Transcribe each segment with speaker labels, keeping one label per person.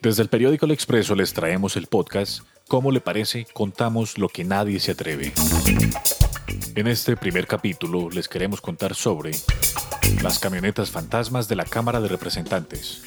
Speaker 1: Desde el periódico El Expreso les traemos el podcast ¿Cómo le parece? Contamos lo que nadie se atreve. En este primer capítulo les queremos contar sobre las camionetas fantasmas de la Cámara de Representantes.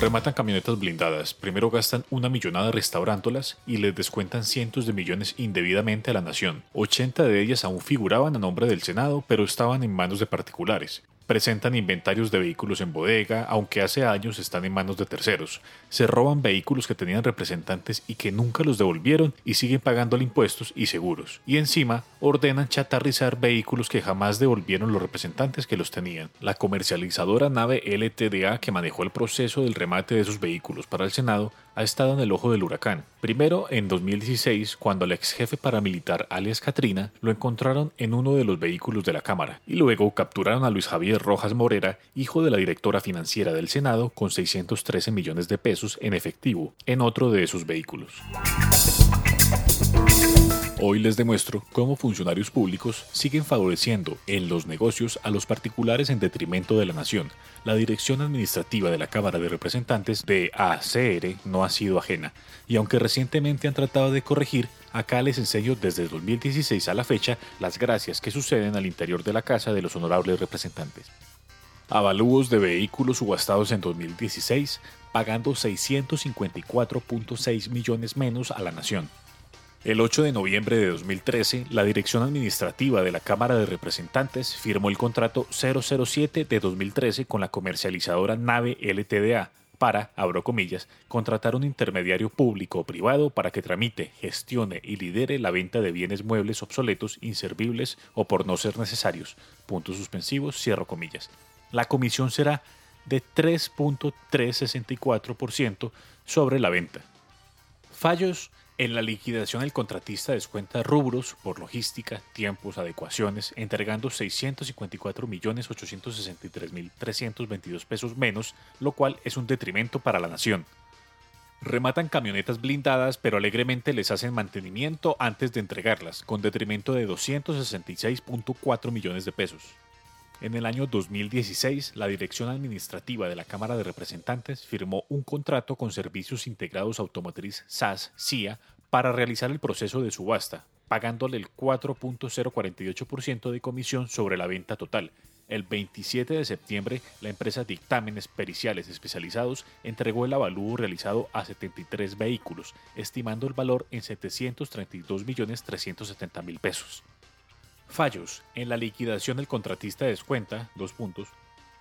Speaker 1: Rematan camionetas blindadas, primero gastan una millonada restaurándolas y les descuentan cientos de millones indebidamente a la nación. 80 de ellas aún figuraban a nombre del Senado, pero estaban en manos de particulares presentan inventarios de vehículos en bodega, aunque hace años están en manos de terceros. Se roban vehículos que tenían representantes y que nunca los devolvieron y siguen pagando impuestos y seguros. Y encima ordenan chatarrizar vehículos que jamás devolvieron los representantes que los tenían. La comercializadora nave LTDA que manejó el proceso del remate de esos vehículos para el Senado ha estado en el ojo del huracán. Primero en 2016, cuando el ex jefe paramilitar alias Katrina lo encontraron en uno de los vehículos de la Cámara, y luego capturaron a Luis Javier Rojas Morera, hijo de la directora financiera del Senado, con 613 millones de pesos en efectivo en otro de esos vehículos. Hoy les demuestro cómo funcionarios públicos siguen favoreciendo en los negocios a los particulares en detrimento de la nación. La dirección administrativa de la Cámara de Representantes de ACR no ha sido ajena, y aunque recientemente han tratado de corregir, acá les enseño desde 2016 a la fecha las gracias que suceden al interior de la Casa de los Honorables Representantes. Avalúos de vehículos subastados en 2016, pagando 654.6 millones menos a la nación. El 8 de noviembre de 2013, la Dirección Administrativa de la Cámara de Representantes firmó el contrato 007 de 2013 con la comercializadora Nave LTDA para, abro comillas, contratar un intermediario público o privado para que tramite, gestione y lidere la venta de bienes muebles obsoletos, inservibles o por no ser necesarios. Puntos suspensivos, cierro comillas. La comisión será de 3.364% sobre la venta. Fallos en la liquidación, el contratista descuenta rubros por logística, tiempos, adecuaciones, entregando 654.863.322 pesos menos, lo cual es un detrimento para la nación. Rematan camionetas blindadas, pero alegremente les hacen mantenimiento antes de entregarlas, con detrimento de 266.4 millones de pesos. En el año 2016, la Dirección Administrativa de la Cámara de Representantes firmó un contrato con Servicios Integrados Automotriz SAS CIA para realizar el proceso de subasta, pagándole el 4.048% de comisión sobre la venta total. El 27 de septiembre, la empresa Dictámenes Periciales Especializados entregó el avalúo realizado a 73 vehículos, estimando el valor en 732.370.000 pesos. Fallos. En la liquidación del contratista descuenta, dos puntos,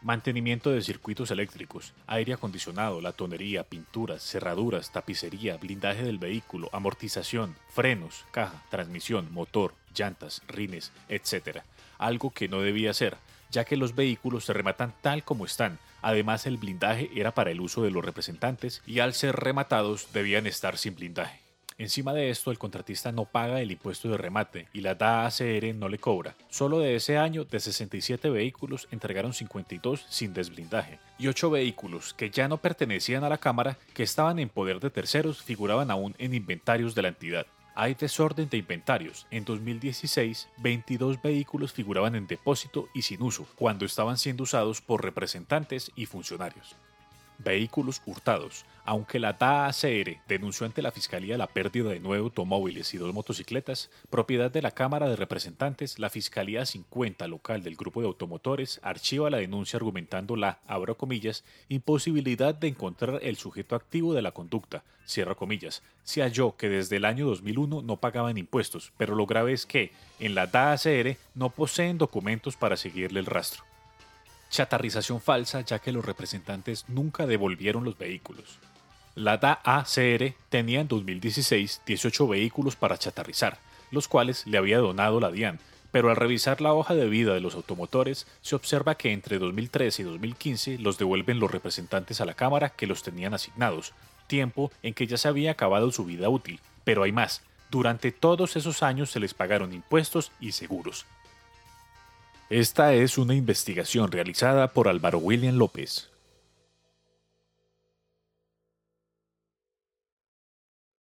Speaker 1: mantenimiento de circuitos eléctricos, aire acondicionado, latonería, pinturas, cerraduras, tapicería, blindaje del vehículo, amortización, frenos, caja, transmisión, motor, llantas, rines, etc. Algo que no debía ser, ya que los vehículos se rematan tal como están. Además, el blindaje era para el uso de los representantes y al ser rematados debían estar sin blindaje. Encima de esto, el contratista no paga el impuesto de remate y la DAACR no le cobra. Solo de ese año, de 67 vehículos, entregaron 52 sin desblindaje. Y 8 vehículos que ya no pertenecían a la Cámara, que estaban en poder de terceros, figuraban aún en inventarios de la entidad. Hay desorden de inventarios. En 2016, 22 vehículos figuraban en depósito y sin uso, cuando estaban siendo usados por representantes y funcionarios. Vehículos hurtados. Aunque la DAACR denunció ante la Fiscalía la pérdida de nueve automóviles y dos motocicletas, propiedad de la Cámara de Representantes, la Fiscalía 50 local del Grupo de Automotores archiva la denuncia argumentando la, abro comillas, imposibilidad de encontrar el sujeto activo de la conducta, cierro comillas. Se halló que desde el año 2001 no pagaban impuestos, pero lo grave es que, en la DAACR, no poseen documentos para seguirle el rastro chatarrización falsa ya que los representantes nunca devolvieron los vehículos. La DAACR tenía en 2016 18 vehículos para chatarrizar, los cuales le había donado la DIAN, pero al revisar la hoja de vida de los automotores se observa que entre 2013 y 2015 los devuelven los representantes a la Cámara que los tenían asignados, tiempo en que ya se había acabado su vida útil. Pero hay más, durante todos esos años se les pagaron impuestos y seguros. Esta es una investigación realizada por Álvaro William López,